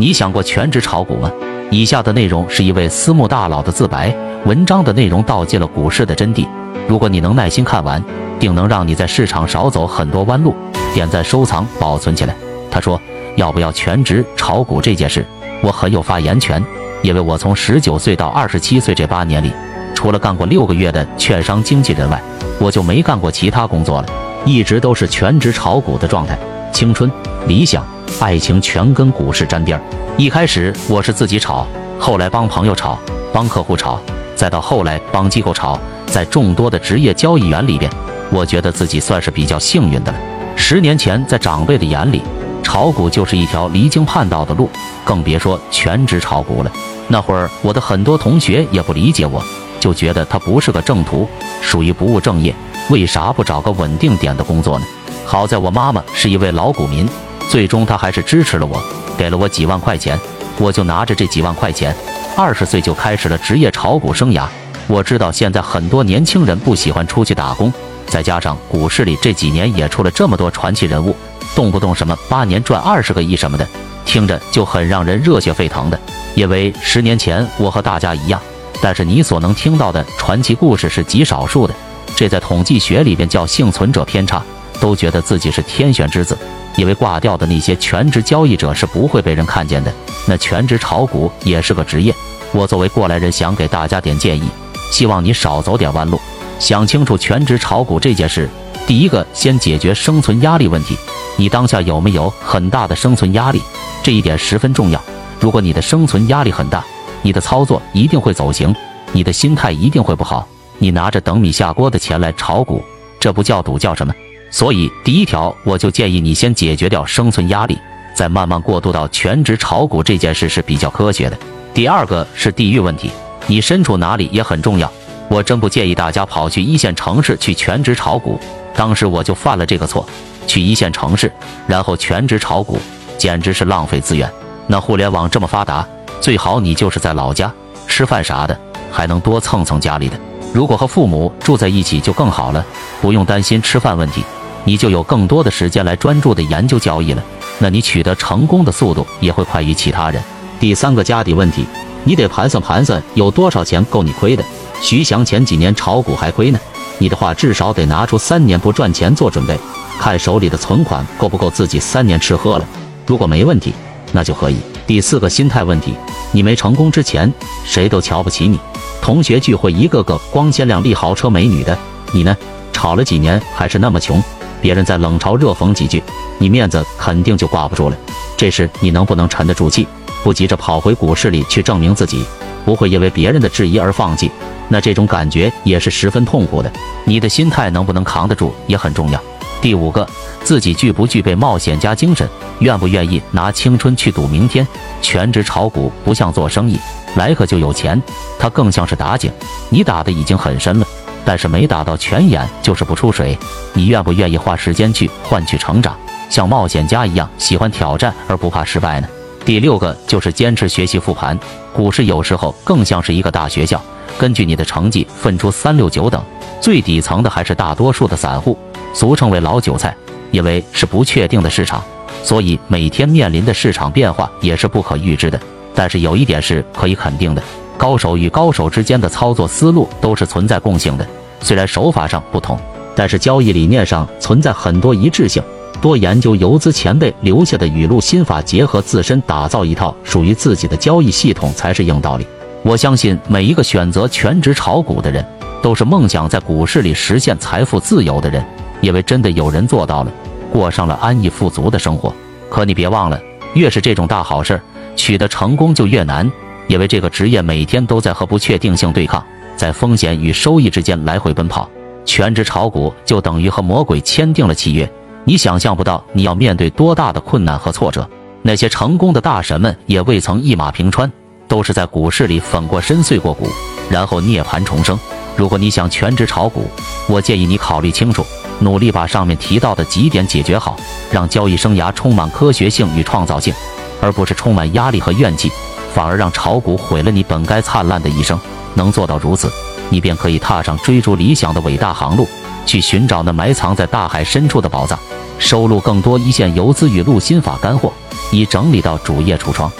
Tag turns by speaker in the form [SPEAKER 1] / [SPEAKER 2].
[SPEAKER 1] 你想过全职炒股吗？以下的内容是一位私募大佬的自白，文章的内容道尽了股市的真谛。如果你能耐心看完，定能让你在市场少走很多弯路。点赞、收藏、保存起来。他说：“要不要全职炒股这件事，我很有发言权，因为我从十九岁到二十七岁这八年里，除了干过六个月的券商经纪人外，我就没干过其他工作了，一直都是全职炒股的状态。青春、理想、爱情全跟股市沾边儿。”一开始我是自己炒，后来帮朋友炒，帮客户炒，再到后来帮机构炒，在众多的职业交易员里边，我觉得自己算是比较幸运的了。十年前，在长辈的眼里，炒股就是一条离经叛道的路，更别说全职炒股了。那会儿，我的很多同学也不理解我，就觉得他不是个正途，属于不务正业，为啥不找个稳定点的工作呢？好在我妈妈是一位老股民，最终她还是支持了我。给了我几万块钱，我就拿着这几万块钱，二十岁就开始了职业炒股生涯。我知道现在很多年轻人不喜欢出去打工，再加上股市里这几年也出了这么多传奇人物，动不动什么八年赚二十个亿什么的，听着就很让人热血沸腾的。因为十年前我和大家一样，但是你所能听到的传奇故事是极少数的，这在统计学里边叫幸存者偏差，都觉得自己是天选之子。因为挂掉的那些全职交易者是不会被人看见的，那全职炒股也是个职业。我作为过来人，想给大家点建议，希望你少走点弯路，想清楚全职炒股这件事。第一个，先解决生存压力问题。你当下有没有很大的生存压力？这一点十分重要。如果你的生存压力很大，你的操作一定会走形，你的心态一定会不好。你拿着等米下锅的钱来炒股，这不叫赌，叫什么？所以，第一条，我就建议你先解决掉生存压力，再慢慢过渡到全职炒股这件事是比较科学的。第二个是地域问题，你身处哪里也很重要。我真不建议大家跑去一线城市去全职炒股，当时我就犯了这个错，去一线城市，然后全职炒股，简直是浪费资源。那互联网这么发达，最好你就是在老家吃饭啥的，还能多蹭蹭家里的。如果和父母住在一起就更好了，不用担心吃饭问题。你就有更多的时间来专注的研究交易了，那你取得成功的速度也会快于其他人。第三个家底问题，你得盘算盘算有多少钱够你亏的。徐翔前几年炒股还亏呢，你的话至少得拿出三年不赚钱做准备，看手里的存款够不够自己三年吃喝了。如果没问题，那就可以。第四个心态问题，你没成功之前，谁都瞧不起你，同学聚会一个个光鲜亮丽、豪车美女的，你呢，炒了几年还是那么穷。别人在冷嘲热讽几句，你面子肯定就挂不住了。这时你能不能沉得住气，不急着跑回股市里去证明自己，不会因为别人的质疑而放弃？那这种感觉也是十分痛苦的。你的心态能不能扛得住也很重要。第五个，自己具不具备冒险家精神，愿不愿意拿青春去赌明天？全职炒股不像做生意，来个就有钱，它更像是打井，你打的已经很深了。但是没打到泉眼就是不出水，你愿不愿意花时间去换取成长，像冒险家一样喜欢挑战而不怕失败呢？第六个就是坚持学习复盘，股市有时候更像是一个大学校，根据你的成绩分出三六九等，最底层的还是大多数的散户，俗称为老韭菜，因为是不确定的市场，所以每天面临的市场变化也是不可预知的。但是有一点是可以肯定的。高手与高手之间的操作思路都是存在共性的，虽然手法上不同，但是交易理念上存在很多一致性。多研究游资前辈留下的语录心法，结合自身打造一套属于自己的交易系统才是硬道理。我相信每一个选择全职炒股的人，都是梦想在股市里实现财富自由的人，因为真的有人做到了，过上了安逸富足的生活。可你别忘了，越是这种大好事，取得成功就越难。因为这个职业每天都在和不确定性对抗，在风险与收益之间来回奔跑。全职炒股就等于和魔鬼签订了契约，你想象不到你要面对多大的困难和挫折。那些成功的大神们也未曾一马平川，都是在股市里粉过身、碎过骨，然后涅槃重生。如果你想全职炒股，我建议你考虑清楚，努力把上面提到的几点解决好，让交易生涯充满科学性与创造性，而不是充满压力和怨气。反而让炒股毁了你本该灿烂的一生。能做到如此，你便可以踏上追逐理想的伟大航路，去寻找那埋藏在大海深处的宝藏，收录更多一线游资语录心法干货，已整理到主页橱窗。